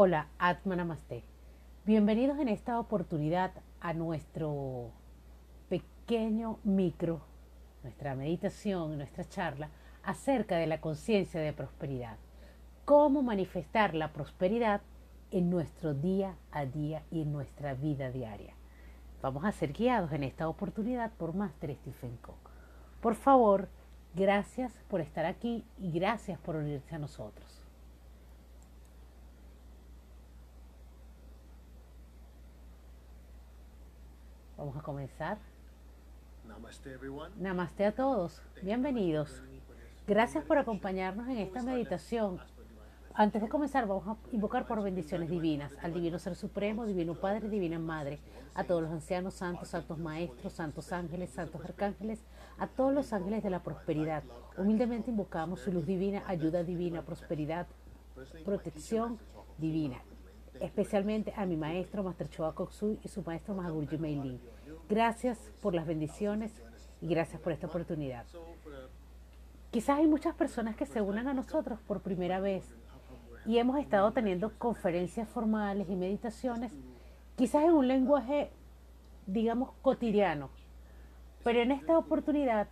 Hola, Atma Namaste. Bienvenidos en esta oportunidad a nuestro pequeño micro, nuestra meditación, nuestra charla acerca de la conciencia de prosperidad. Cómo manifestar la prosperidad en nuestro día a día y en nuestra vida diaria. Vamos a ser guiados en esta oportunidad por Master Stephen Cook. Por favor, gracias por estar aquí y gracias por unirse a nosotros. Vamos a comenzar. Namaste a todos. Bienvenidos. Gracias por acompañarnos en esta meditación. Antes de comenzar, vamos a invocar por bendiciones divinas al Divino Ser Supremo, Divino Padre, Divina Madre, a todos los ancianos santos, santos maestros, santos ángeles, santos arcángeles, a todos los ángeles de la prosperidad. Humildemente invocamos su luz divina, ayuda divina, prosperidad, protección divina especialmente a mi maestro Master Choa Koksui y su maestro Mahagurji Meilin. Gracias por las bendiciones y gracias por esta oportunidad. Quizás hay muchas personas que se unan a nosotros por primera vez y hemos estado teniendo conferencias formales y meditaciones, quizás en un lenguaje, digamos, cotidiano. Pero en esta oportunidad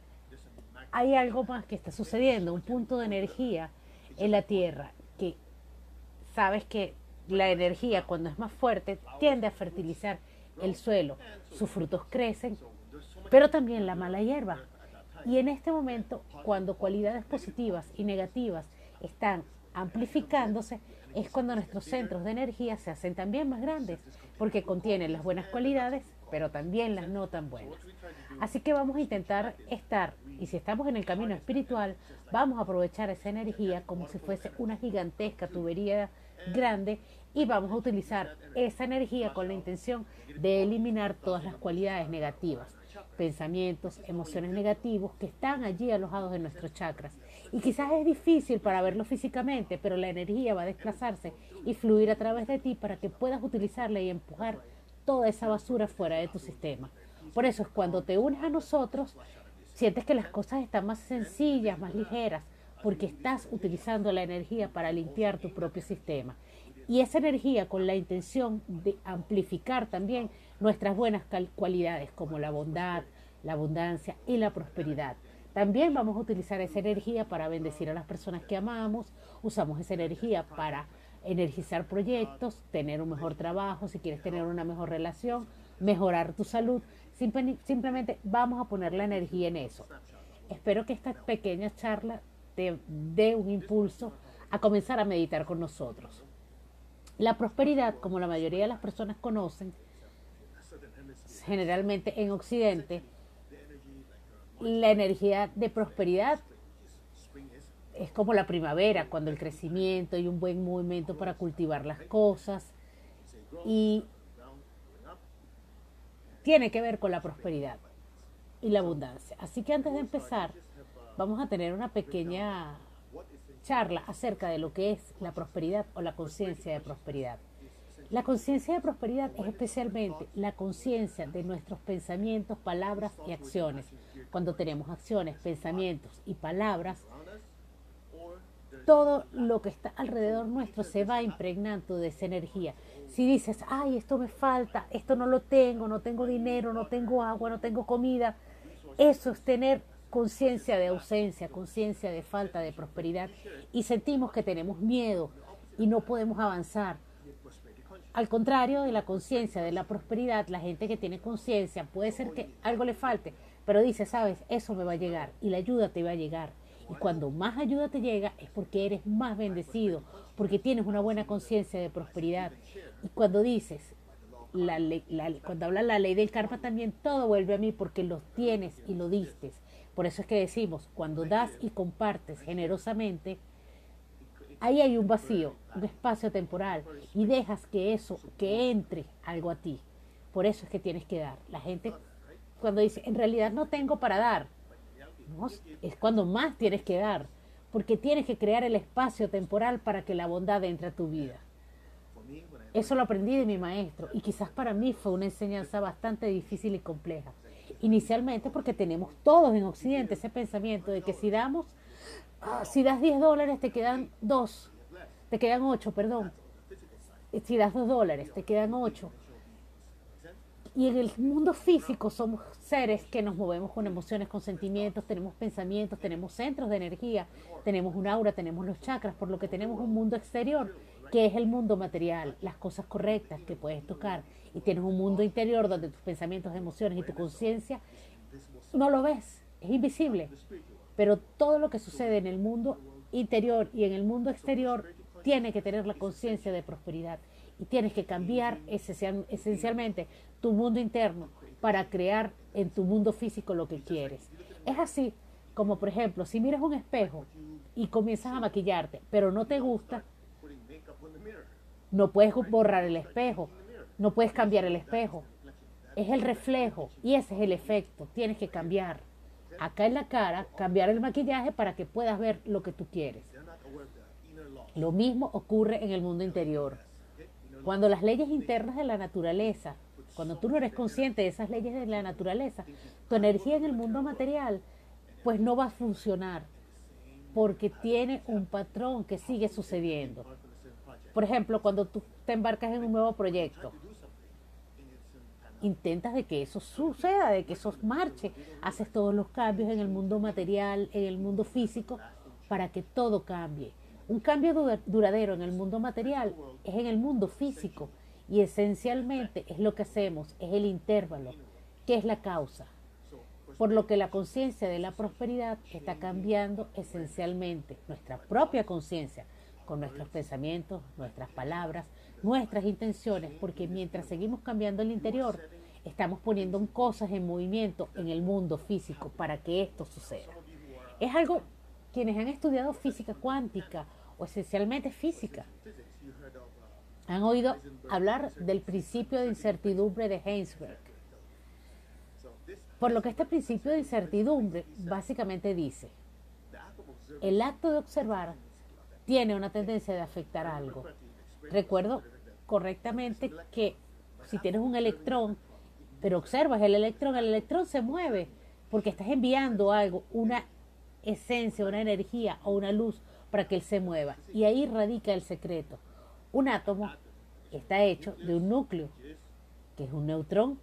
hay algo más que está sucediendo, un punto de energía en la Tierra, que sabes que la energía cuando es más fuerte tiende a fertilizar el suelo, sus frutos crecen, pero también la mala hierba. Y en este momento, cuando cualidades positivas y negativas están amplificándose, es cuando nuestros centros de energía se hacen también más grandes, porque contienen las buenas cualidades, pero también las no tan buenas. Así que vamos a intentar estar, y si estamos en el camino espiritual, vamos a aprovechar esa energía como si fuese una gigantesca tubería grande y vamos a utilizar esa energía con la intención de eliminar todas las cualidades negativas, pensamientos, emociones negativos que están allí alojados en nuestros chakras. Y quizás es difícil para verlo físicamente, pero la energía va a desplazarse y fluir a través de ti para que puedas utilizarla y empujar toda esa basura fuera de tu sistema. Por eso es cuando te unes a nosotros, sientes que las cosas están más sencillas, más ligeras, porque estás utilizando la energía para limpiar tu propio sistema. Y esa energía con la intención de amplificar también nuestras buenas cualidades como la bondad, la abundancia y la prosperidad. También vamos a utilizar esa energía para bendecir a las personas que amamos, usamos esa energía para energizar proyectos, tener un mejor trabajo, si quieres tener una mejor relación, mejorar tu salud. simplemente vamos a poner la energía en eso. Espero que esta pequeña charla te dé un impulso a comenzar a meditar con nosotros. La prosperidad, como la mayoría de las personas conocen, generalmente en Occidente, la energía de prosperidad es como la primavera, cuando el crecimiento y un buen movimiento para cultivar las cosas y tiene que ver con la prosperidad y la abundancia. Así que antes de empezar, vamos a tener una pequeña charla acerca de lo que es la prosperidad o la conciencia de prosperidad. La conciencia de prosperidad es especialmente la conciencia de nuestros pensamientos, palabras y acciones. Cuando tenemos acciones, pensamientos y palabras, todo lo que está alrededor nuestro se va impregnando de esa energía. Si dices, ay, esto me falta, esto no lo tengo, no tengo dinero, no tengo agua, no tengo comida, eso es tener conciencia de ausencia, conciencia de falta de prosperidad y sentimos que tenemos miedo y no podemos avanzar. Al contrario de la conciencia de la prosperidad, la gente que tiene conciencia puede ser que algo le falte, pero dice, sabes, eso me va a llegar y la ayuda te va a llegar. Y cuando más ayuda te llega es porque eres más bendecido, porque tienes una buena conciencia de prosperidad. Y cuando dices, la, cuando habla la ley del karma también, todo vuelve a mí porque lo tienes y lo diste. Por eso es que decimos, cuando das y compartes generosamente, ahí hay un vacío, un espacio temporal, y dejas que eso, que entre algo a ti. Por eso es que tienes que dar. La gente cuando dice, en realidad no tengo para dar, es cuando más tienes que dar, porque tienes que crear el espacio temporal para que la bondad entre a tu vida. Eso lo aprendí de mi maestro y quizás para mí fue una enseñanza bastante difícil y compleja. Inicialmente porque tenemos todos en Occidente ese pensamiento de que si damos, ah, si das 10 dólares te quedan 2, te quedan 8, perdón. si das dos dólares, te quedan ocho. Y en el mundo físico somos seres que nos movemos con emociones, con sentimientos, tenemos pensamientos, tenemos centros de energía, tenemos un aura, tenemos los chakras, por lo que tenemos un mundo exterior que es el mundo material, las cosas correctas que puedes tocar. Y tienes un mundo interior donde tus pensamientos, emociones y tu conciencia no lo ves, es invisible. Pero todo lo que sucede en el mundo interior y en el mundo exterior tiene que tener la conciencia de prosperidad y tienes que cambiar esencialmente tu mundo interno para crear en tu mundo físico lo que quieres. Es así como, por ejemplo, si miras un espejo y comienzas a maquillarte, pero no te gusta, no puedes borrar el espejo, no puedes cambiar el espejo. Es el reflejo y ese es el efecto. Tienes que cambiar. Acá en la cara, cambiar el maquillaje para que puedas ver lo que tú quieres. Lo mismo ocurre en el mundo interior. Cuando las leyes internas de la naturaleza, cuando tú no eres consciente de esas leyes de la naturaleza, tu energía en el mundo material, pues no va a funcionar, porque tiene un patrón que sigue sucediendo. Por ejemplo, cuando tú te embarcas en un nuevo proyecto, intentas de que eso suceda, de que eso marche, haces todos los cambios en el mundo material, en el mundo físico, para que todo cambie. Un cambio duradero en el mundo material es en el mundo físico y esencialmente es lo que hacemos, es el intervalo, que es la causa. Por lo que la conciencia de la prosperidad está cambiando esencialmente nuestra propia conciencia con nuestros pensamientos, nuestras palabras, nuestras intenciones, porque mientras seguimos cambiando el interior, estamos poniendo cosas en movimiento en el mundo físico para que esto suceda. Es algo quienes han estudiado física cuántica o esencialmente física han oído hablar del principio de incertidumbre de Heinsberg. Por lo que este principio de incertidumbre básicamente dice, el acto de observar tiene una tendencia de afectar algo. Recuerdo correctamente que si tienes un electrón, pero observas el electrón, el electrón se mueve porque estás enviando algo, una esencia, una energía o una luz para que él se mueva. Y ahí radica el secreto. Un átomo está hecho de un núcleo, que es un neutrón,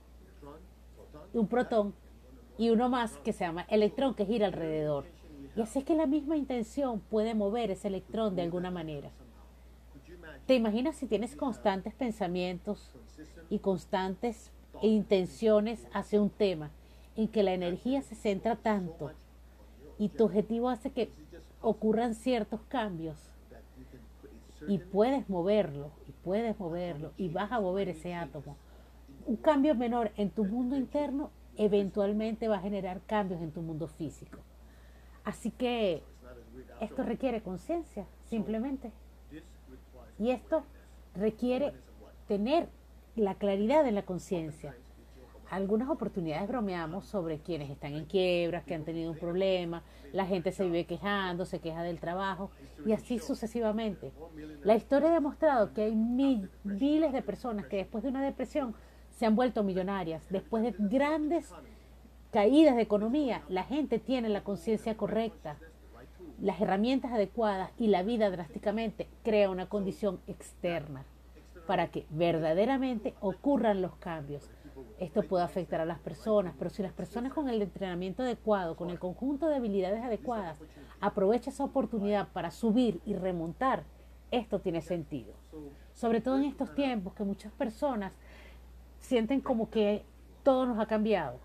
un protón y uno más que se llama electrón que gira alrededor. Y así es que la misma intención puede mover ese electrón de alguna manera. ¿Te imaginas si tienes constantes pensamientos y constantes intenciones hacia un tema en que la energía se centra tanto y tu objetivo hace que ocurran ciertos cambios y puedes moverlo, y puedes moverlo, y vas a mover ese átomo. Un cambio menor en tu mundo interno eventualmente va a generar cambios en tu mundo físico. Así que esto requiere conciencia, simplemente. Y esto requiere tener la claridad de la conciencia. Algunas oportunidades bromeamos sobre quienes están en quiebras, que han tenido un problema, la gente se vive quejando, se queja del trabajo y así sucesivamente. La historia ha demostrado que hay miles de personas que después de una depresión se han vuelto millonarias, después de grandes caídas de economía, la gente tiene la conciencia correcta, las herramientas adecuadas y la vida drásticamente crea una condición externa para que verdaderamente ocurran los cambios. Esto puede afectar a las personas, pero si las personas con el entrenamiento adecuado, con el conjunto de habilidades adecuadas, aprovechan esa oportunidad para subir y remontar, esto tiene sentido. Sobre todo en estos tiempos que muchas personas sienten como que todo nos ha cambiado.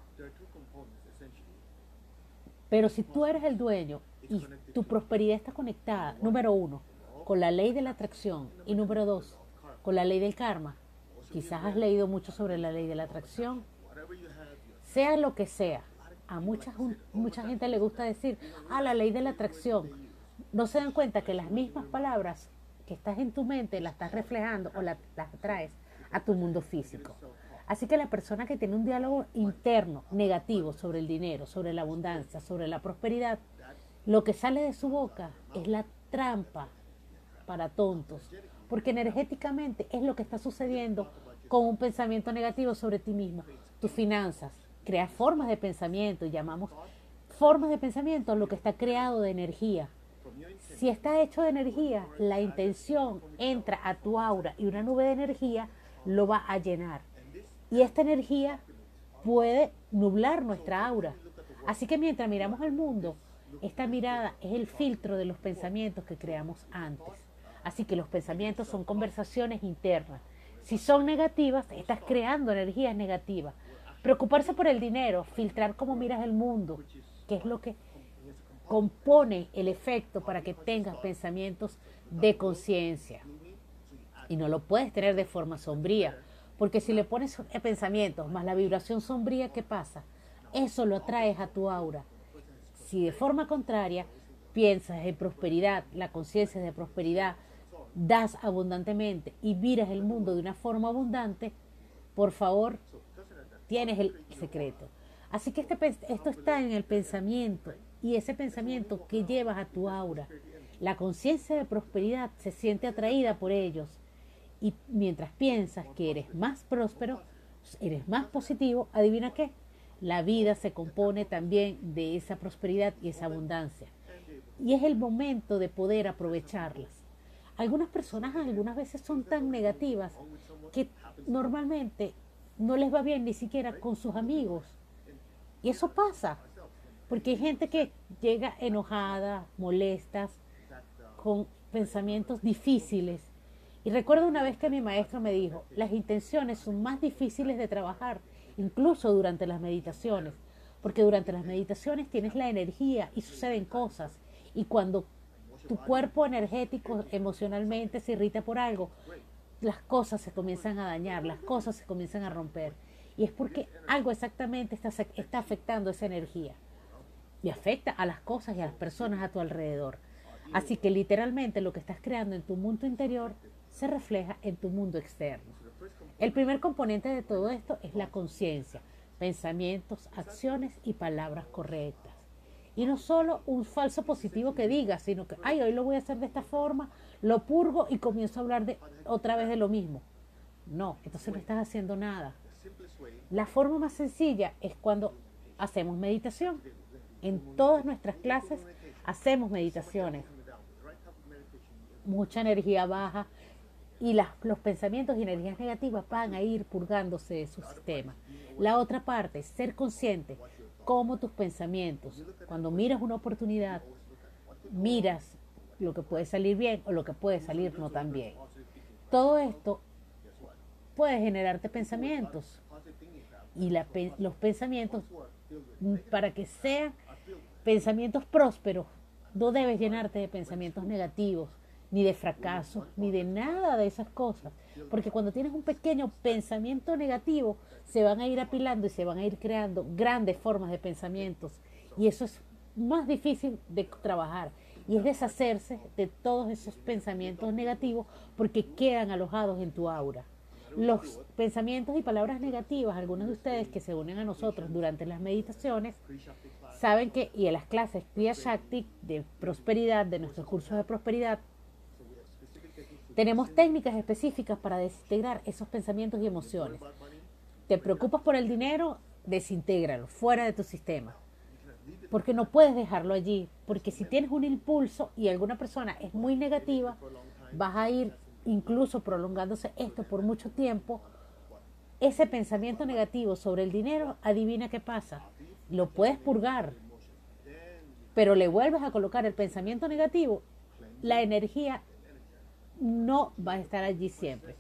Pero si tú eres el dueño y tu prosperidad está conectada, número uno, con la ley de la atracción y número dos, con la ley del karma, Quizás has leído mucho sobre la ley de la atracción. Sea lo que sea, a mucha, mucha gente le gusta decir, ah, la ley de la atracción. No se dan cuenta que las mismas palabras que estás en tu mente las estás reflejando o las traes a tu mundo físico. Así que la persona que tiene un diálogo interno negativo sobre el dinero, sobre la abundancia, sobre la prosperidad, lo que sale de su boca es la trampa para tontos, porque energéticamente es lo que está sucediendo con un pensamiento negativo sobre ti mismo. Tus finanzas, creas formas de pensamiento, llamamos formas de pensamiento lo que está creado de energía. Si está hecho de energía, la intención entra a tu aura y una nube de energía lo va a llenar. Y esta energía puede nublar nuestra aura. Así que mientras miramos el mundo, esta mirada es el filtro de los pensamientos que creamos antes. Así que los pensamientos son conversaciones internas. Si son negativas, estás creando energías negativas. Preocuparse por el dinero, filtrar cómo miras el mundo, que es lo que compone el efecto para que tengas pensamientos de conciencia. Y no lo puedes tener de forma sombría, porque si le pones pensamientos más la vibración sombría, ¿qué pasa? Eso lo atraes a tu aura. Si de forma contraria piensas en prosperidad, la conciencia de prosperidad, das abundantemente y miras el mundo de una forma abundante, por favor, tienes el secreto. Así que este, esto está en el pensamiento y ese pensamiento que llevas a tu aura. La conciencia de prosperidad se siente atraída por ellos y mientras piensas que eres más próspero, eres más positivo, adivina qué, la vida se compone también de esa prosperidad y esa abundancia. Y es el momento de poder aprovecharlas. Algunas personas algunas veces son tan negativas que normalmente no les va bien ni siquiera con sus amigos. Y eso pasa, porque hay gente que llega enojada, molestas, con pensamientos difíciles y recuerdo una vez que mi maestro me dijo, las intenciones son más difíciles de trabajar, incluso durante las meditaciones, porque durante las meditaciones tienes la energía y suceden cosas. Y cuando tu cuerpo energético emocionalmente se irrita por algo, las cosas se comienzan a dañar, las cosas se comienzan a romper. Y es porque algo exactamente está, afectando esa energía. Y afecta a las cosas y a las personas a tu alrededor. Así que literalmente lo que estás creando en tu mundo interior se refleja en tu mundo externo. El primer componente de todo esto es la conciencia, pensamientos, acciones y palabras correctas. Y no solo un falso positivo que diga, sino que, ay, hoy lo voy a hacer de esta forma, lo purgo y comienzo a hablar de, otra vez de lo mismo. No, entonces no estás haciendo nada. La forma más sencilla es cuando hacemos meditación. En todas nuestras clases hacemos meditaciones. Mucha energía baja, y los pensamientos y energías negativas van a ir purgándose de su sistema. La otra parte, ser consciente cómo tus pensamientos, cuando miras una oportunidad, miras lo que puede salir bien o lo que puede salir no tan bien. Todo esto puede generarte pensamientos y los pensamientos, para que sean pensamientos prósperos, no debes llenarte de pensamientos negativos ni de fracaso, ni de nada de esas cosas. Porque cuando tienes un pequeño pensamiento negativo, se van a ir apilando y se van a ir creando grandes formas de pensamientos. Y eso es más difícil de trabajar. Y es deshacerse de todos esos pensamientos negativos porque quedan alojados en tu aura. Los pensamientos y palabras negativas, algunos de ustedes que se unen a nosotros durante las meditaciones, saben que, y en las clases Kriya Shakti de prosperidad, de nuestros cursos de prosperidad, tenemos técnicas específicas para desintegrar esos pensamientos y emociones. ¿Te preocupas por el dinero? Desintégralo, fuera de tu sistema. Porque no puedes dejarlo allí. Porque si tienes un impulso y alguna persona es muy negativa, vas a ir incluso prolongándose esto por mucho tiempo. Ese pensamiento negativo sobre el dinero, adivina qué pasa. Lo puedes purgar, pero le vuelves a colocar el pensamiento negativo, la energía no va a estar allí siempre.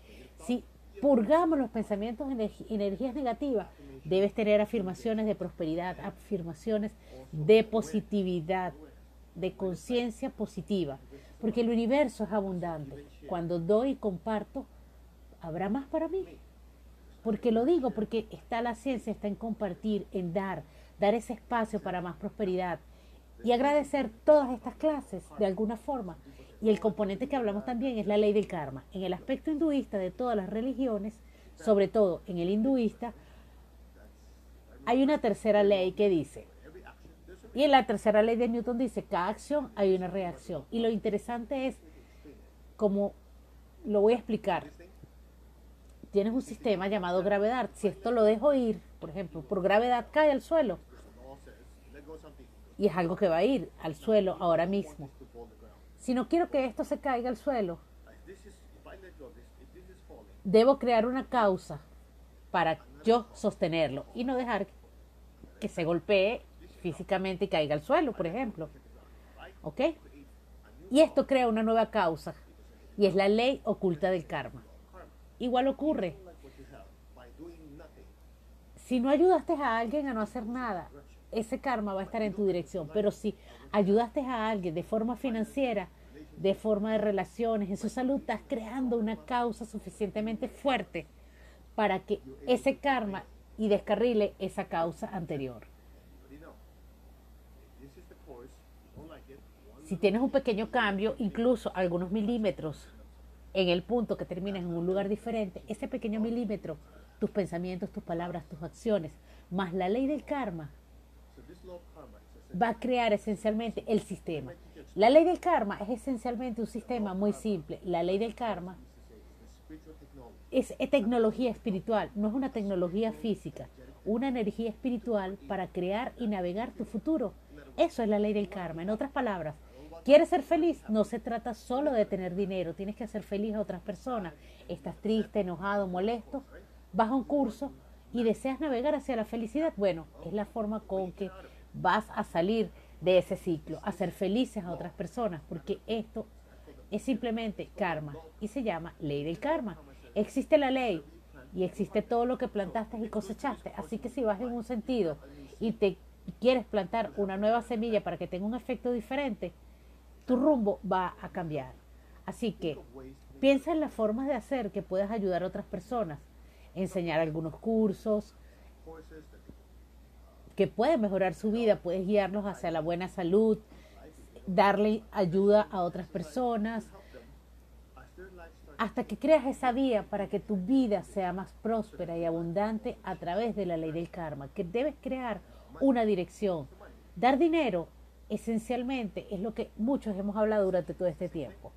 Si purgamos los pensamientos y energías negativas, debes tener afirmaciones de prosperidad, afirmaciones de positividad, de conciencia positiva, porque el universo es abundante. Cuando doy y comparto, habrá más para mí. Porque lo digo, porque está la ciencia, está en compartir, en dar, dar ese espacio para más prosperidad y agradecer todas estas clases de alguna forma y el componente que hablamos también es la ley del karma. En el aspecto hinduista de todas las religiones, sobre todo en el hinduista, hay una tercera ley que dice, y en la tercera ley de Newton dice, cada acción hay una reacción. Y lo interesante es, como lo voy a explicar, tienes un sistema llamado gravedad. Si esto lo dejo ir, por ejemplo, por gravedad cae al suelo. Y es algo que va a ir al suelo ahora mismo. Si no quiero que esto se caiga al suelo, debo crear una causa para yo sostenerlo y no dejar que se golpee físicamente y caiga al suelo, por ejemplo. ¿Ok? Y esto crea una nueva causa y es la ley oculta del karma. Igual ocurre. Si no ayudaste a alguien a no hacer nada, ese karma va a estar en tu dirección. Pero si ayudaste a alguien de forma financiera, de forma de relaciones, en su salud, estás creando una causa suficientemente fuerte para que ese karma y descarrile esa causa anterior. Si tienes un pequeño cambio, incluso algunos milímetros en el punto que terminas en un lugar diferente, ese pequeño milímetro, tus pensamientos, tus palabras, tus acciones, más la ley del karma, va a crear esencialmente el sistema. La ley del karma es esencialmente un sistema muy simple. La ley del karma es, tecnología espiritual, no es una tecnología física, una energía espiritual para crear y navegar tu futuro. Eso es la ley del karma. En otras palabras, ¿Quieres ser feliz? No se trata solo de tener dinero, tienes que hacer feliz a otras personas. Estás triste, enojado, molesto, vas a un curso y deseas navegar hacia la felicidad. Bueno, es la forma con que vas a salir de ese ciclo, a ser felices a otras personas, porque esto es simplemente karma y se llama ley del karma. Existe la ley y existe todo lo que plantaste y cosechaste. Así que si vas en un sentido y te quieres plantar una nueva semilla para que tenga un efecto diferente, tu rumbo va a cambiar. Así que piensa en las formas de hacer que puedas ayudar a otras personas, enseñar algunos cursos que pueden mejorar su vida, puedes guiarlos hacia la buena salud, darle ayuda a otras personas, hasta que creas esa vía para que tu vida sea más próspera y abundante a través de la ley del karma, que debes crear una dirección. Dar dinero esencialmente es lo que muchos hemos hablado durante todo este tiempo.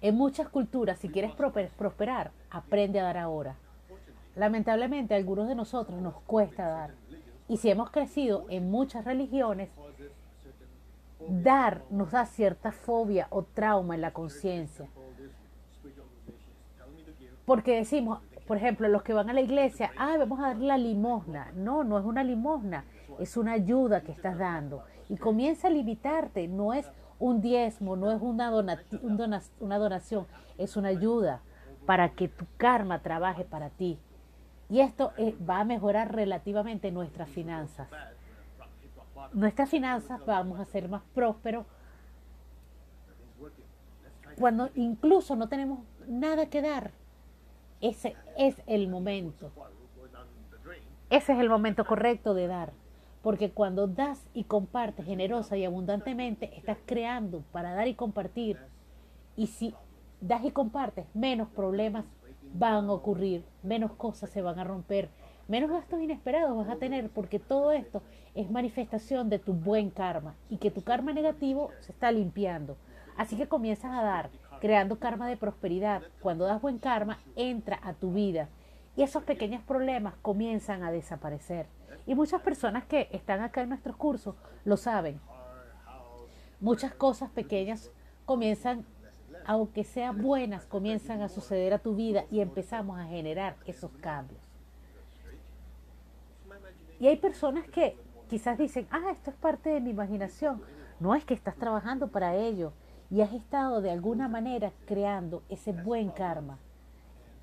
En muchas culturas, si quieres prosperar, aprende a dar ahora. Lamentablemente, a algunos de nosotros nos cuesta dar. Y si hemos crecido en muchas religiones, dar nos da cierta fobia o trauma en la conciencia. Porque decimos, por ejemplo, los que van a la iglesia, ah, vamos a dar la limosna. No, no es una limosna, es una ayuda que estás dando. Y comienza a limitarte, no es un diezmo, no es una, una donación, es una ayuda para que tu karma trabaje para ti. Y esto eh, va a mejorar relativamente nuestras finanzas. Nuestras finanzas vamos a ser más prósperos cuando incluso no tenemos nada que dar. Ese es el momento. Ese es el momento correcto de dar. Porque cuando das y compartes generosa y abundantemente, estás creando para dar y compartir. Y si das y compartes, menos problemas van a ocurrir, menos cosas se van a romper, menos gastos inesperados vas a tener, porque todo esto es manifestación de tu buen karma y que tu karma negativo se está limpiando. Así que comienzas a dar creando karma de prosperidad. Cuando das buen karma, entra a tu vida y esos pequeños problemas comienzan a desaparecer. Y muchas personas que están acá en nuestros cursos lo saben. Muchas cosas pequeñas comienzan, aunque sean buenas, comienzan a suceder a tu vida y empezamos a generar esos cambios. Y hay personas que quizás dicen, ah, esto es parte de mi imaginación. No es que estás trabajando para ello y has estado de alguna manera creando ese buen karma,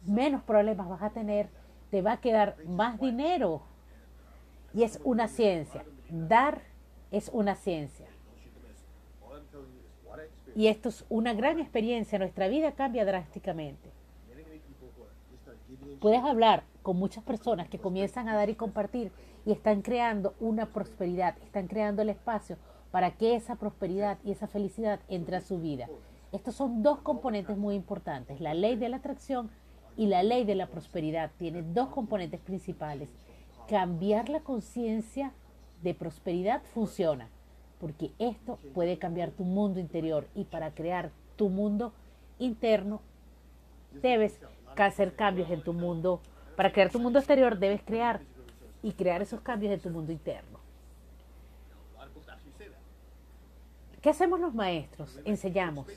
menos problemas vas a tener, te va a quedar más dinero. Y es una ciencia. Dar es una ciencia. Y esto es una gran experiencia. Nuestra vida cambia drásticamente. Puedes hablar con muchas personas que comienzan a dar y compartir y están creando una prosperidad, están creando el espacio para que esa prosperidad y esa felicidad entre a su vida. Estos son dos componentes muy importantes, la ley de la atracción y la ley de la prosperidad. Tiene dos componentes principales. Cambiar la conciencia de prosperidad funciona, porque esto puede cambiar tu mundo interior y para crear tu mundo interno debes hacer cambios en tu mundo. Para crear tu mundo exterior debes crear y crear esos cambios en tu mundo interno. ¿Qué hacemos los maestros? Enseñamos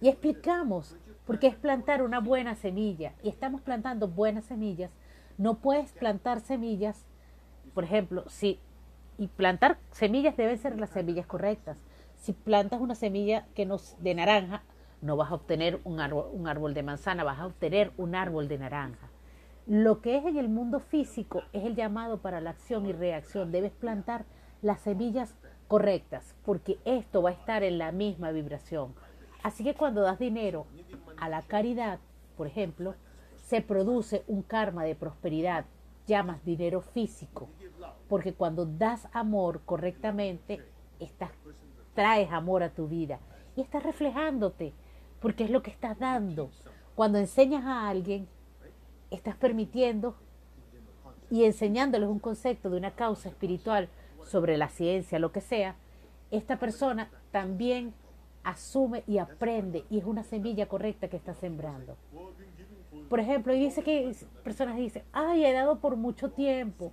y explicamos por qué es plantar una buena semilla y estamos plantando buenas semillas. No puedes plantar semillas, por ejemplo, si y plantar semillas deben ser las semillas correctas. Si plantas una semilla que no de naranja, no vas a obtener un árbol, un árbol de manzana, vas a obtener un árbol de naranja. Lo que es en el mundo físico es el llamado para la acción y reacción. Debes plantar las semillas correctas, porque esto va a estar en la misma vibración. Así que cuando das dinero a la caridad, por ejemplo, se produce un karma de prosperidad, llamas dinero físico, porque cuando das amor correctamente, traes amor a tu vida y estás reflejándote, porque es lo que estás dando. Cuando enseñas a alguien, estás permitiendo y enseñándoles un concepto de una causa espiritual sobre la ciencia, lo que sea, esta persona también asume y aprende y es una semilla correcta que está sembrando. Por ejemplo, y dice que personas dicen, ay, he dado por mucho tiempo,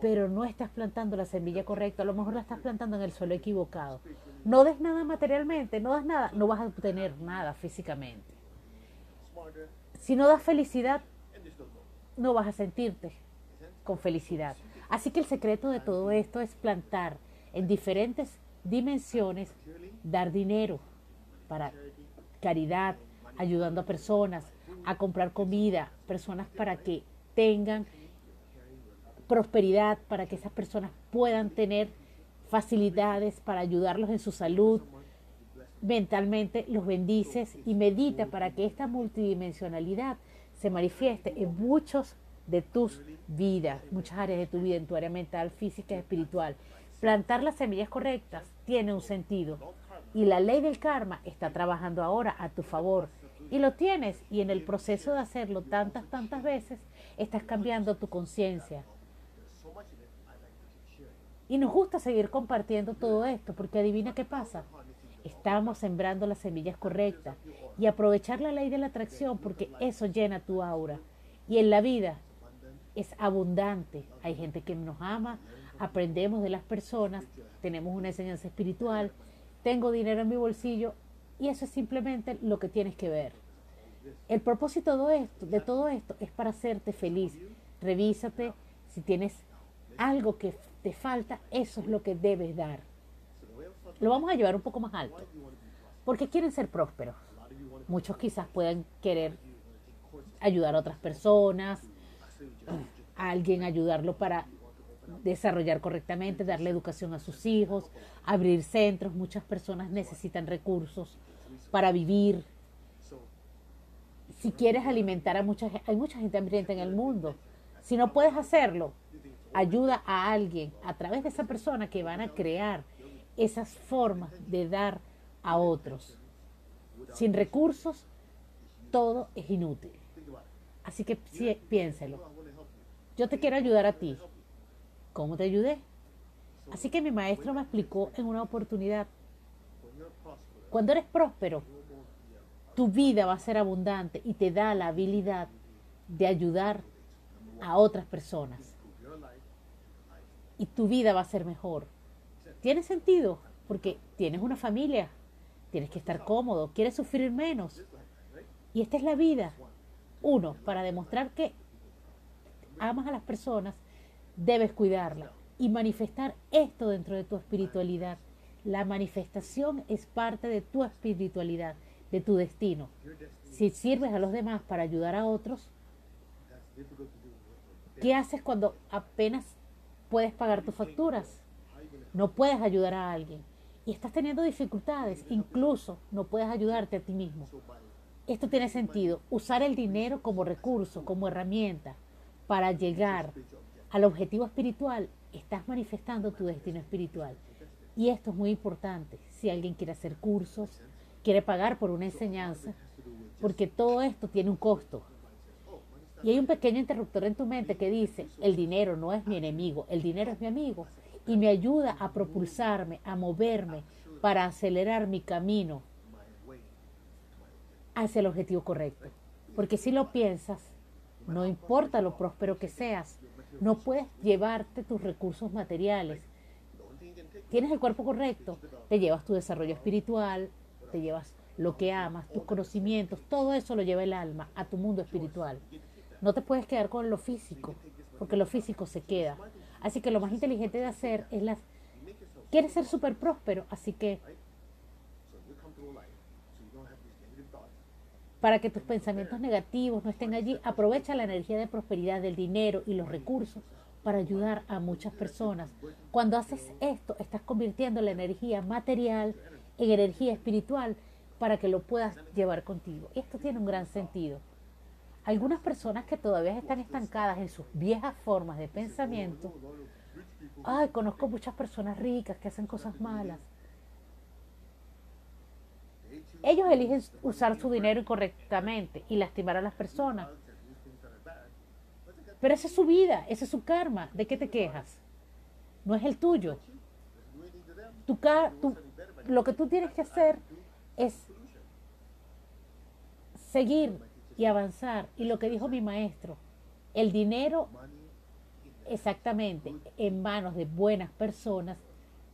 pero no estás plantando la semilla correcta, a lo mejor la estás plantando en el suelo equivocado. No des nada materialmente, no das nada, no vas a obtener nada físicamente. Si no das felicidad, no vas a sentirte con felicidad. Así que el secreto de todo esto es plantar en diferentes dimensiones, dar dinero para caridad, ayudando a personas, a comprar comida, personas para que tengan prosperidad, para que esas personas puedan tener facilidades para ayudarlos en su salud. Mentalmente los bendices y medita para que esta multidimensionalidad se manifieste en muchos de tus vidas, muchas áreas de tu vida, en tu área mental, física y espiritual. Plantar las semillas correctas tiene un sentido y la ley del karma está trabajando ahora a tu favor y lo tienes y en el proceso de hacerlo tantas, tantas veces estás cambiando tu conciencia. Y nos gusta seguir compartiendo todo esto porque adivina qué pasa. Estamos sembrando las semillas correctas y aprovechar la ley de la atracción porque eso llena tu aura. Y en la vida es abundante. Hay gente que nos ama, aprendemos de las personas, tenemos una enseñanza espiritual, tengo dinero en mi bolsillo y eso es simplemente lo que tienes que ver. El propósito de, esto, de todo esto es para hacerte feliz. Revísate si tienes algo que te falta, eso es lo que debes dar. Lo vamos a llevar un poco más alto, porque quieren ser prósperos. Muchos quizás puedan querer ayudar a otras personas, a alguien ayudarlo para desarrollar correctamente, darle educación a sus hijos, abrir centros. Muchas personas necesitan recursos para vivir. Si quieres alimentar a mucha gente, hay mucha gente hambrienta en el mundo. Si no puedes hacerlo, ayuda a alguien a través de esa persona que van a crear esas formas de dar a otros. Sin recursos, todo es inútil. Así que piénselo. Yo te quiero ayudar a ti. ¿Cómo te ayudé? Así que mi maestro me explicó en una oportunidad. Cuando eres próspero, tu vida va a ser abundante y te da la habilidad de ayudar a otras personas. Y tu vida va a ser mejor. Tiene sentido porque tienes una familia, tienes que estar cómodo, quieres sufrir menos. Y esta es la vida. Uno, para demostrar que amas a las personas, debes cuidarla y manifestar esto dentro de tu espiritualidad. La manifestación es parte de tu espiritualidad, de tu destino. Si sirves a los demás para ayudar a otros, ¿qué haces cuando apenas puedes pagar tus facturas? No puedes ayudar a alguien y estás teniendo dificultades, incluso no puedes ayudarte a ti mismo. Esto tiene sentido, usar el dinero como recurso, como herramienta, para llegar al objetivo espiritual, estás manifestando tu destino espiritual. Y esto es muy importante. Si alguien quiere hacer cursos, quiere pagar por una enseñanza, porque todo esto tiene un costo. Y hay un pequeño interruptor en tu mente que dice, el dinero no es mi enemigo, el dinero es mi amigo y me ayuda a propulsarme, a moverme para acelerar mi camino hacia el objetivo correcto. Porque si lo piensas, no importa lo próspero que seas, no puedes llevarte tus recursos materiales tienes el cuerpo correcto, te llevas tu desarrollo espiritual, te llevas lo que amas, tus conocimientos, todo eso lo lleva el alma a tu mundo espiritual. No te puedes quedar con lo físico, porque lo físico se queda. Así que lo más inteligente de hacer es las... Quieres ser súper próspero, así que para que tus pensamientos negativos no estén allí, aprovecha la energía de prosperidad del dinero y los recursos para ayudar a muchas personas. Cuando haces esto, estás convirtiendo la energía material en energía espiritual para que lo puedas llevar contigo. Esto tiene un gran sentido. Algunas personas que todavía están estancadas en sus viejas formas de pensamiento, ay, conozco muchas personas ricas que hacen cosas malas. Ellos eligen usar su dinero incorrectamente y lastimar a las personas. Pero esa es su vida, ese es su karma. ¿De qué te quejas? No es el tuyo. Tu, lo que tú tienes que hacer es seguir y avanzar. Y lo que dijo mi maestro, el dinero exactamente en manos de buenas personas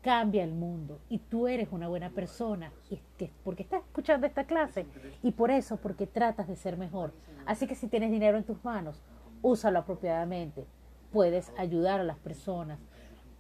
cambia el mundo. Y tú eres una buena persona y porque estás escuchando esta clase y por eso porque tratas de ser mejor. Así que si tienes dinero en tus manos úsalo apropiadamente. Puedes ayudar a las personas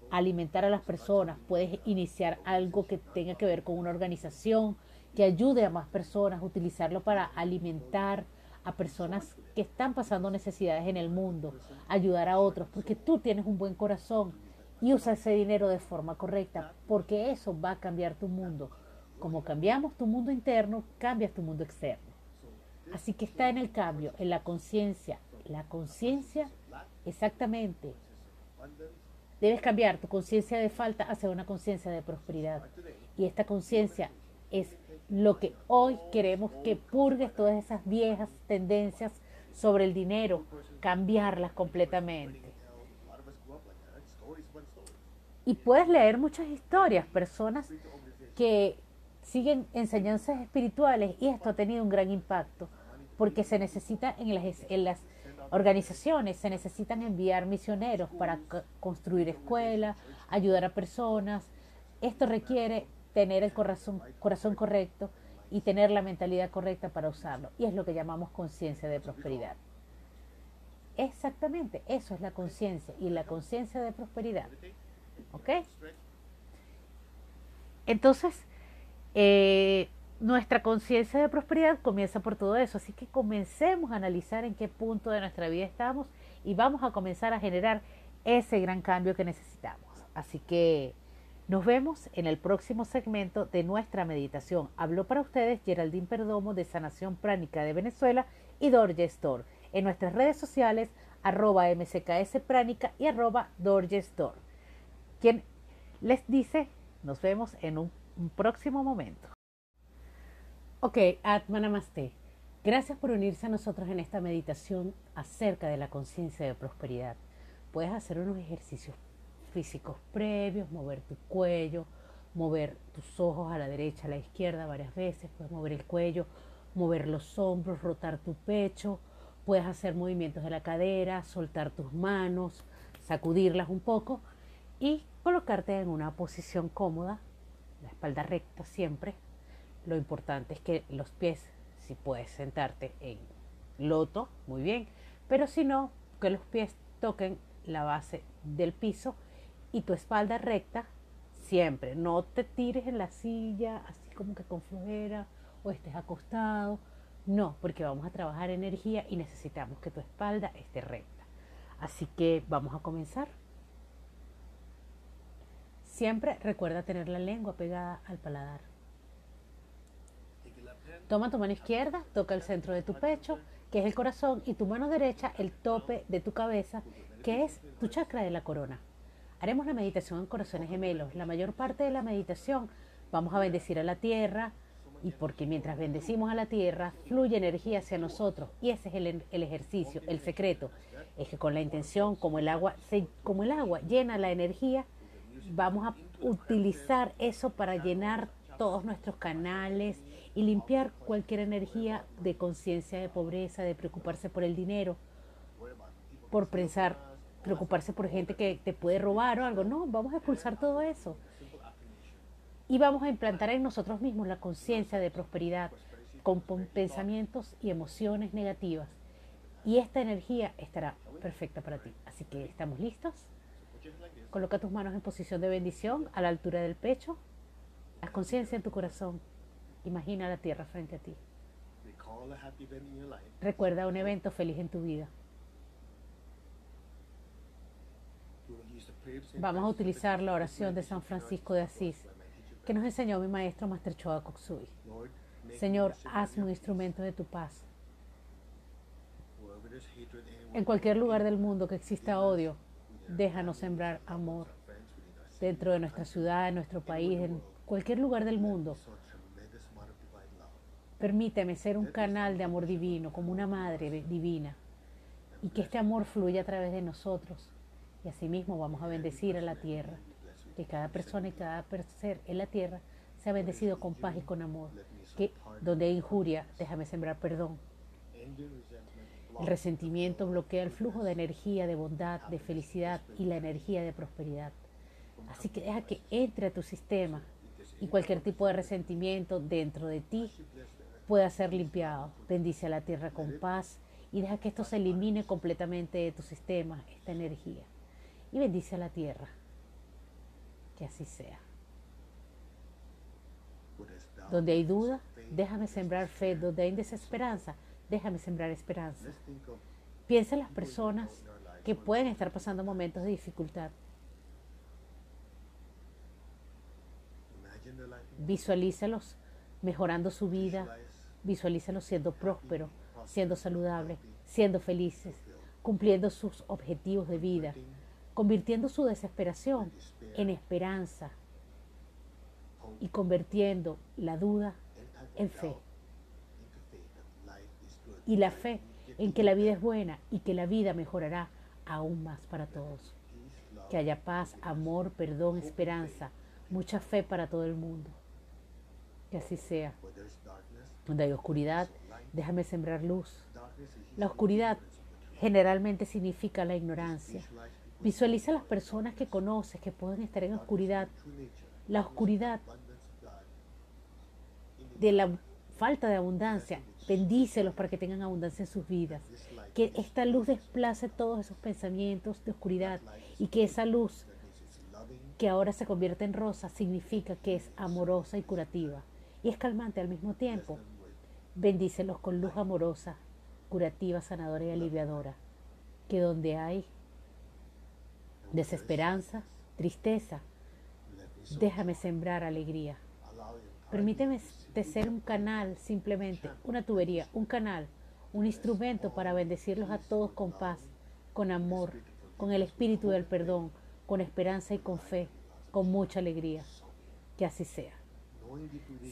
alimentar a las personas puedes iniciar algo que tenga que ver con una organización que ayude a más personas utilizarlo para alimentar a personas que están pasando necesidades en el mundo ayudar a otros porque tú tienes un buen corazón y usa ese dinero de forma correcta, porque eso va a cambiar tu mundo. Como cambiamos tu mundo interno, cambias tu mundo externo. Así que está en el cambio, en la conciencia. La conciencia, exactamente. Debes cambiar tu conciencia de falta hacia una conciencia de prosperidad. Y esta conciencia es lo que hoy queremos que purgues todas esas viejas tendencias sobre el dinero, cambiarlas completamente. Y puedes leer muchas historias, personas que siguen enseñanzas espirituales y esto ha tenido un gran impacto porque se necesita en las, en las organizaciones, se necesitan enviar misioneros para construir escuelas, ayudar a personas. Esto requiere tener el corazón, corazón correcto y tener la mentalidad correcta para usarlo. Y es lo que llamamos conciencia de prosperidad. Exactamente, eso es la conciencia y la conciencia de prosperidad ¿Ok? Entonces, eh, nuestra conciencia de prosperidad comienza por todo eso. Así que comencemos a analizar en qué punto de nuestra vida estamos y vamos a comenzar a generar ese gran cambio que necesitamos. Así que nos vemos en el próximo segmento de nuestra meditación. Habló para ustedes Geraldine Perdomo de Sanación Pránica de Venezuela y Dorje Store. En nuestras redes sociales, arroba mcks pránica y arroba Dorje Store quien les dice, nos vemos en un, próximo momento. Ok, Atma Namaste. Gracias por unirse a nosotros en esta meditación acerca de la conciencia de prosperidad. Puedes hacer unos ejercicios físicos previos, mover tu cuello, mover tus ojos a la derecha, a la izquierda varias veces, puedes mover el cuello, mover los hombros, rotar tu pecho, puedes hacer movimientos de la cadera, soltar tus manos, sacudirlas un poco y colocarte en una posición cómoda, la espalda recta siempre. Lo importante es que los pies, si puedes sentarte en loto, muy bien, pero si no, que los pies toquen la base del piso y tu espalda recta siempre. No te tires en la silla así como que con flojera o estés acostado. No, porque vamos a trabajar energía y necesitamos que tu espalda esté recta. Así que vamos a comenzar. Siempre recuerda tener la lengua pegada al paladar. Toma tu mano izquierda, toca el centro de tu pecho, que es el corazón, y tu mano derecha el tope de tu cabeza, que es tu chakra de la corona. Haremos la meditación en corazones gemelos. La mayor parte de la meditación vamos a bendecir a la tierra, y porque mientras bendecimos a la tierra, fluye energía hacia nosotros. Y ese es el, el ejercicio, el secreto. Es que con la intención, como el agua, como el agua llena la energía, vamos a utilizar eso para llenar todos nuestros canales y limpiar cualquier energía de conciencia de pobreza, de preocuparse por el dinero, por pensar, preocuparse por gente que te puede robar o algo. No, vamos a expulsar todo eso. Y vamos a implantar en nosotros mismos la conciencia de prosperidad con pensamientos y emociones negativas. Y esta energía estará perfecta para ti. Así que, ¿estamos listos? Coloca tus manos en posición de bendición a la altura del pecho. Haz conciencia en tu corazón. Imagina la tierra frente a ti. Recuerda un evento feliz en tu vida. Vamos a utilizar la oración de San Francisco de Asís que nos enseñó mi maestro Master Choa Koksui. Señor, hazme un instrumento de tu paz. En cualquier lugar del mundo que exista odio, déjanos sembrar amor. Dentro de nuestra ciudad, en nuestro país, en cualquier lugar del mundo. Permíteme ser un canal de amor divino, como una madre divina, y que este amor fluya a través de nosotros. Y asimismo vamos a bendecir a la tierra que cada persona y cada ser en la tierra sea bendecido con paz y con amor. Que donde hay injuria, déjame sembrar perdón. El resentimiento bloquea el flujo de energía, de bondad, de felicidad y la energía de prosperidad. Así que deja que entre a tu sistema y cualquier tipo de resentimiento dentro de ti pueda ser limpiado. Bendice a la tierra con paz y deja que esto se elimine completamente de tu sistema, esta energía. Y bendice a la tierra que así sea. Donde hay duda, déjame sembrar fe. Donde hay desesperanza, déjame sembrar esperanza. Piensa en las personas que pueden estar pasando momentos de dificultad. Visualízalos mejorando su vida, visualízalos siendo prósperos, siendo saludables, siendo felices, cumpliendo sus objetivos de vida, convirtiendo su desesperación en esperanza y convirtiendo la duda en fe. Y la fe en que la vida es buena y que la vida mejorará aún más para todos. Que haya paz, amor, perdón, esperanza, mucha fe para todo el mundo. Que así sea. Donde hay oscuridad, déjame sembrar luz. La oscuridad generalmente significa la ignorancia, Visualiza las personas que conoces que pueden estar en oscuridad. La oscuridad de la falta de abundancia. Bendícelos para que tengan abundancia en sus vidas. Que esta luz desplace todos esos pensamientos de oscuridad y que esa luz que ahora se convierte en rosa significa que es amorosa y curativa y es calmante al mismo tiempo. Bendícelos con luz amorosa, curativa, sanadora y aliviadora. Que donde hay desesperanza, tristeza. Déjame sembrar alegría. Permíteme ser un canal, simplemente, una tubería, un canal, un instrumento para bendecirlos a todos con paz, con amor, con el espíritu del perdón, con esperanza y con fe, con mucha alegría. Que así sea.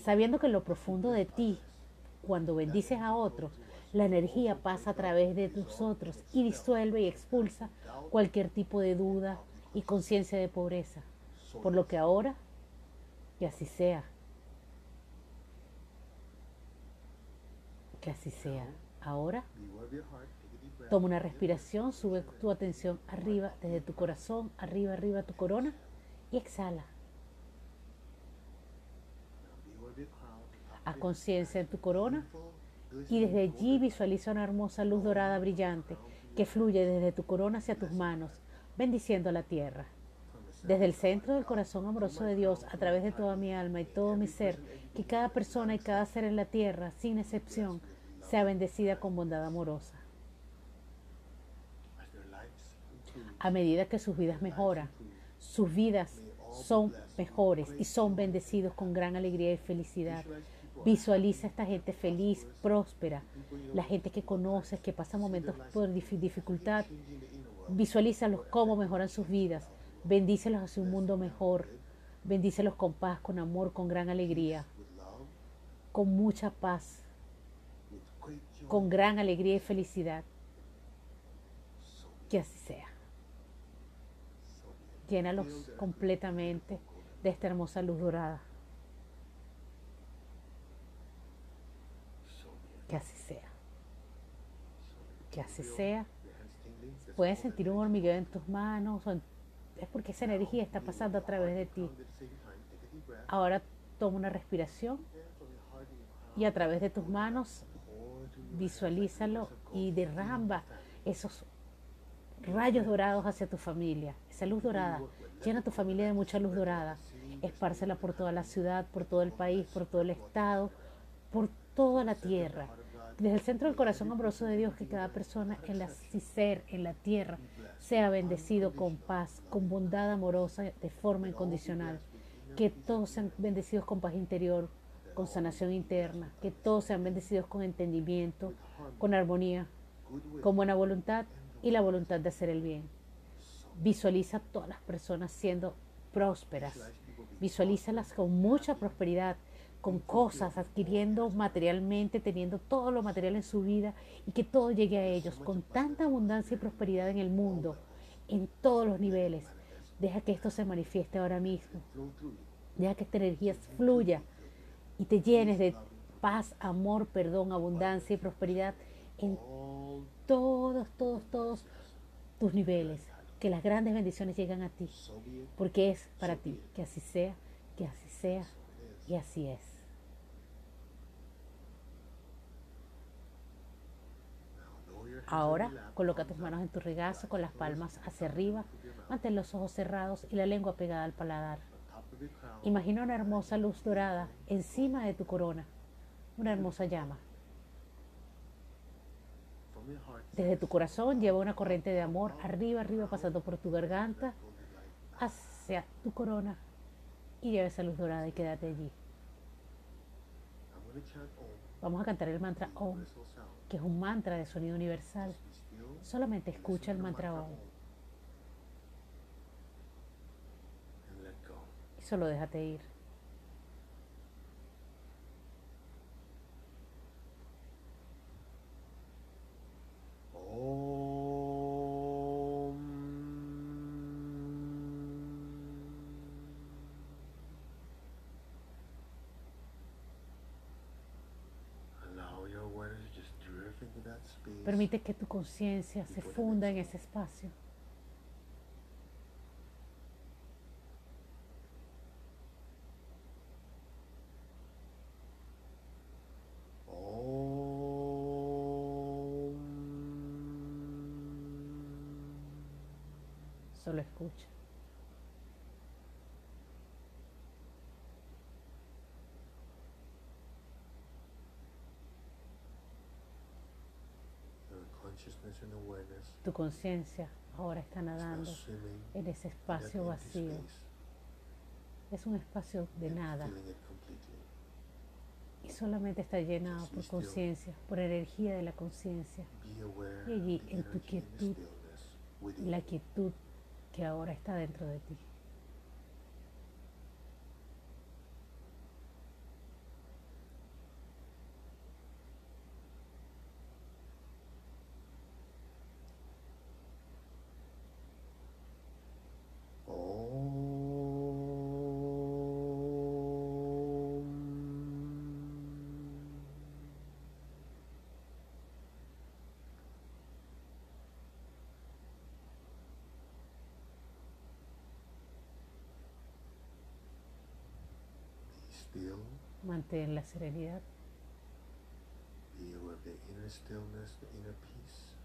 Sabiendo que en lo profundo de ti, cuando bendices a otros, la energía pasa a través de nosotros y disuelve y expulsa cualquier tipo de duda y conciencia de pobreza. Por lo que ahora, que así sea. Que así sea. Ahora, toma una respiración, sube tu atención arriba, desde tu corazón, arriba, arriba tu corona y exhala. Haz conciencia en tu corona y desde allí visualiza una hermosa luz dorada brillante que fluye desde tu corona hacia tus manos, bendiciendo la tierra. Desde el centro del corazón amoroso de Dios, a través de toda mi alma y todo mi ser, que cada persona y cada ser en la tierra, sin excepción, sea bendecida con bondad amorosa. A medida que sus vidas mejoran, sus vidas son mejores y son bendecidos con gran alegría y felicidad Visualiza a esta gente feliz, próspera, la gente que conoces, que pasa momentos por dificultad. Visualízalos cómo mejoran sus vidas. Bendícelos hacia un mundo mejor. Bendícelos con paz, con amor, con gran alegría, con mucha paz, con gran alegría y felicidad. Que así sea. Llénalos completamente de esta hermosa luz dorada. Que así sea. Que así sea. Puedes sentir un hormigueo en tus manos. es porque esa energía está pasando a través de ti. Ahora toma una respiración y a través de tus manos visualízalo y derramba esos rayos dorados hacia tu familia, esa luz dorada. Llena tu familia de mucha luz dorada. Espárcela por toda la ciudad, por todo el país, por todo el estado, por toda la tierra. Desde el centro del corazón amoroso de Dios, que cada persona en la ser, en la tierra, sea bendecido con paz, con bondad amorosa, de forma incondicional. Que todos sean bendecidos con paz interior, con sanación interna. Que todos sean bendecidos con entendimiento, con armonía, con buena voluntad y la voluntad de hacer el bien. Visualiza a todas las personas siendo prósperas. Visualízalas con mucha prosperidad, con cosas, adquiriendo materialmente, teniendo todo lo material en su vida y que todo llegue a ellos. con tanta abundancia y prosperidad en el mundo, en todos los niveles. Deja que esto se manifieste ahora mismo. Deja que esta energía fluya y te llenes de paz, amor, perdón, abundancia y prosperidad en todos, todos, todos tus niveles. Que las grandes bendiciones lleguen a ti, porque es para ti. Que así sea, que así sea y así es. Ahora coloca tus manos en tu regazo con las palmas hacia arriba, mantén los ojos cerrados y la lengua pegada al paladar. Imagina una hermosa luz dorada encima de tu corona, una hermosa llama. Desde tu corazón lleva una corriente de amor arriba, arriba, pasando por tu garganta hacia tu corona y lleva esa luz dorada y quédate allí. Vamos a cantar el mantra Om que es un mantra de sonido universal. Solamente escucha el mantra OM. Y solo déjate ir. Permite que tu conciencia se funda en ese espacio. Solo escucha. Tu conciencia ahora está nadando en ese espacio vacío. Es un espacio de nada. Y solamente está llenado por conciencia, por energía de la conciencia. Y allí, en tu quietud, la quietud que ahora está dentro de ti. Mantén la serenidad.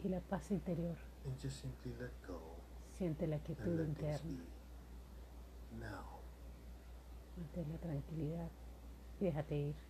Y la paz interior. Siente la quietud interna. Mantén la tranquilidad. Y déjate ir.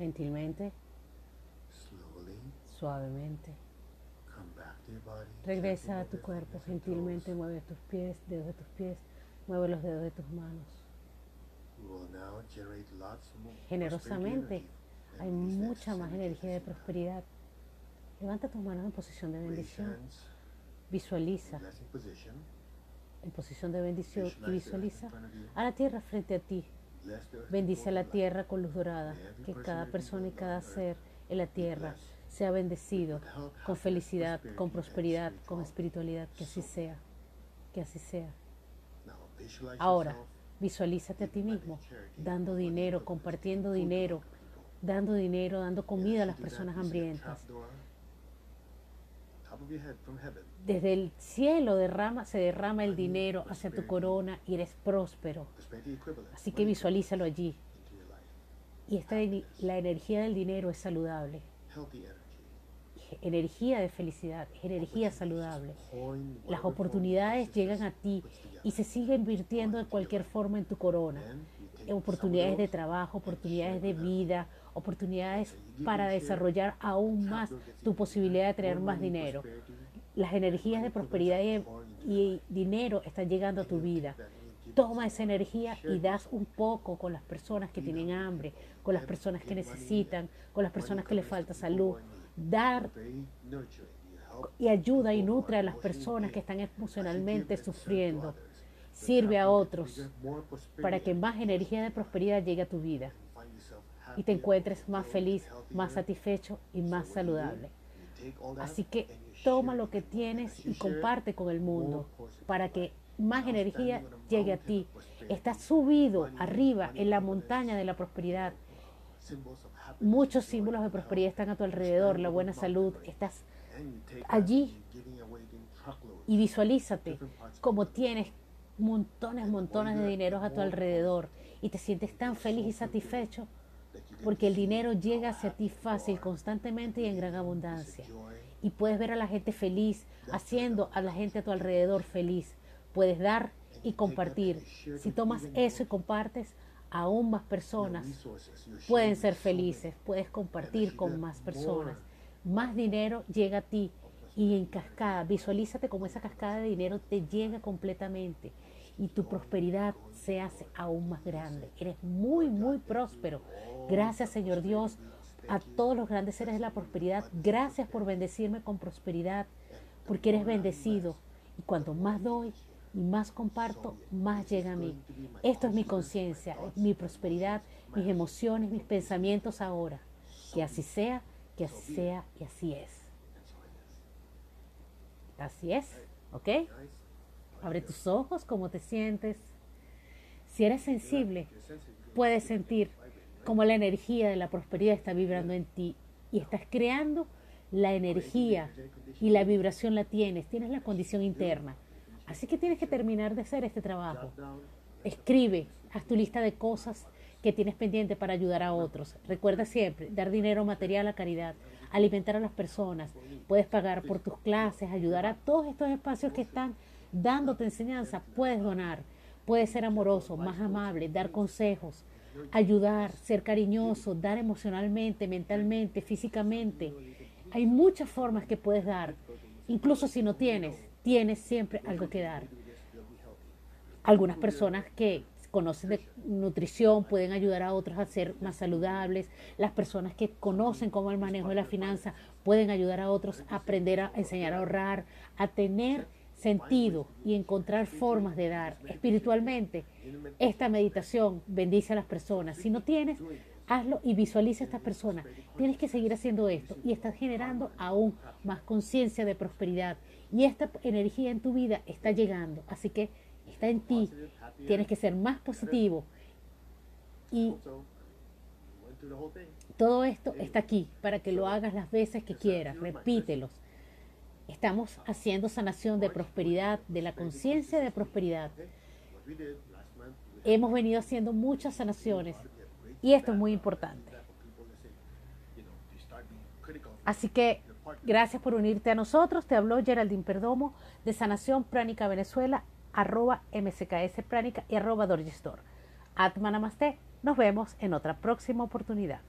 Gentilmente, suavemente. Regresa a tu cuerpo gentilmente, mueve tus pies, dedos de tus pies, mueve los dedos de tus manos. Generosamente, Hay mucha más energía de prosperidad. Levanta tus manos en posición de bendición. Visualiza en posición de bendición y visualiza a la tierra frente a ti. Bendice before la tierra con luz dorada. Que cada persona y cada ser en la tierra sea bendecido con felicidad, con prosperidad, con espiritualidad. Que así sea. Que así sea. Ahora, visualízate a ti mismo dando dinero, compartiendo dinero, dando dinero, dando comida a As las personas a hambrientas. Desde el cielo derrama, se derrama el dinero hacia tu corona y eres próspero. Así que visualízalo allí. Y esta, la energía del dinero es saludable. Energía de felicidad, energía saludable. Las oportunidades llegan a ti y se siguen invirtiendo de cualquier forma en tu corona. Take Oportunidades de trabajo, oportunidades de vida, oportunidades para desarrollar aún más tu posibilidad de tener más dinero. Las energías de prosperidad y, y dinero están llegando a tu vida. Toma esa energía y das un poco con las personas que tienen hambre, con las personas que necesitan, con las personas que les falta salud. Dar y ayuda y nutre a las personas que están emocionalmente sufriendo. Sirve a otros para que más energía de prosperidad llegue a tu vida y te encuentres más feliz, más satisfecho y más saludable. Así que toma lo que tienes y comparte con el mundo para que más energía llegue a ti. Estás subido arriba en la montaña de la prosperidad. Muchos símbolos de prosperidad están a tu alrededor, la buena salud. Estás allí y visualízate world. tienes montones, montones de dinero a tu alrededor y te sientes tan feliz y satisfecho porque el dinero llega hacia ti fácil, constantemente y en gran abundancia. Y puedes ver a la gente feliz, haciendo a la gente a tu alrededor feliz. Puedes dar y compartir. Si tomas eso y compartes, aún más personas pueden ser felices, puedes compartir con más personas. Más dinero llega a ti y en cascada, visualízate como esa cascada de dinero te llega completamente y tu prosperidad se hace aún más grande. Eres muy, muy próspero. Gracias Señor Dios a todos los grandes seres de la prosperidad. Gracias por bendecirme con prosperidad, porque eres bendecido. Y cuanto más doy y más comparto, más llega a mí. Esto es mi conciencia, mi prosperidad, mis emociones, mis pensamientos ahora. Que así sea, que así sea y así es. Así es, ¿ok? Abre tus ojos, ¿cómo te sientes? Si eres sensible, puedes sentir cómo la energía de la prosperidad está vibrando en ti y estás creando la energía y la vibración la tienes, tienes la condición interna. Así que tienes que terminar de hacer este trabajo. Escribe, haz tu lista de cosas que tienes pendiente para ayudar a otros. Recuerda siempre dar dinero material a caridad, alimentar a las personas. Puedes pagar por tus clases, ayudar a todos estos espacios que están dándote enseñanza. Puedes donar, puedes ser amoroso, más amable, dar consejos, ayudar, ser cariñoso, dar emocionalmente, mentalmente, físicamente. Hay muchas formas que puedes dar. Incluso si no tienes, tienes siempre algo que dar. Algunas personas que conocen de nutrición pueden ayudar a otros a ser más saludables. Las personas que conocen cómo el manejo de la finanza pueden ayudar a otros a aprender a enseñar a ahorrar, a tener sentido y encontrar formas de dar espiritualmente. Esta meditación bendice a las personas. Si no tienes, hazlo y visualiza a estas personas. Tienes que seguir haciendo esto y estás generando aún más conciencia de prosperidad. Y esta energía en tu vida está llegando. Así que está en ti. Tienes que ser más positivo. Y todo esto está aquí para que lo hagas las veces que quieras. Repítelos. Estamos haciendo sanación de prosperidad, de la conciencia de prosperidad. Hemos venido haciendo muchas sanaciones y esto es muy importante. Así que gracias por unirte a nosotros. Te habló Geraldine Perdomo de Sanación Pránica Venezuela, arroba msks pránica y arroba Dorgestor. Atma Namaste. Nos vemos en otra próxima oportunidad.